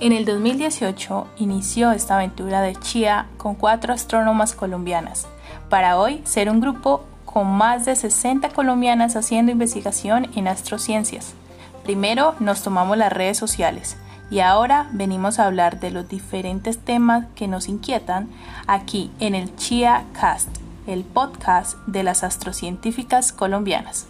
En el 2018 inició esta aventura de Chia con cuatro astrónomas colombianas, para hoy ser un grupo con más de 60 colombianas haciendo investigación en astrociencias. Primero nos tomamos las redes sociales y ahora venimos a hablar de los diferentes temas que nos inquietan aquí en el Chia Cast, el podcast de las astrocientíficas colombianas.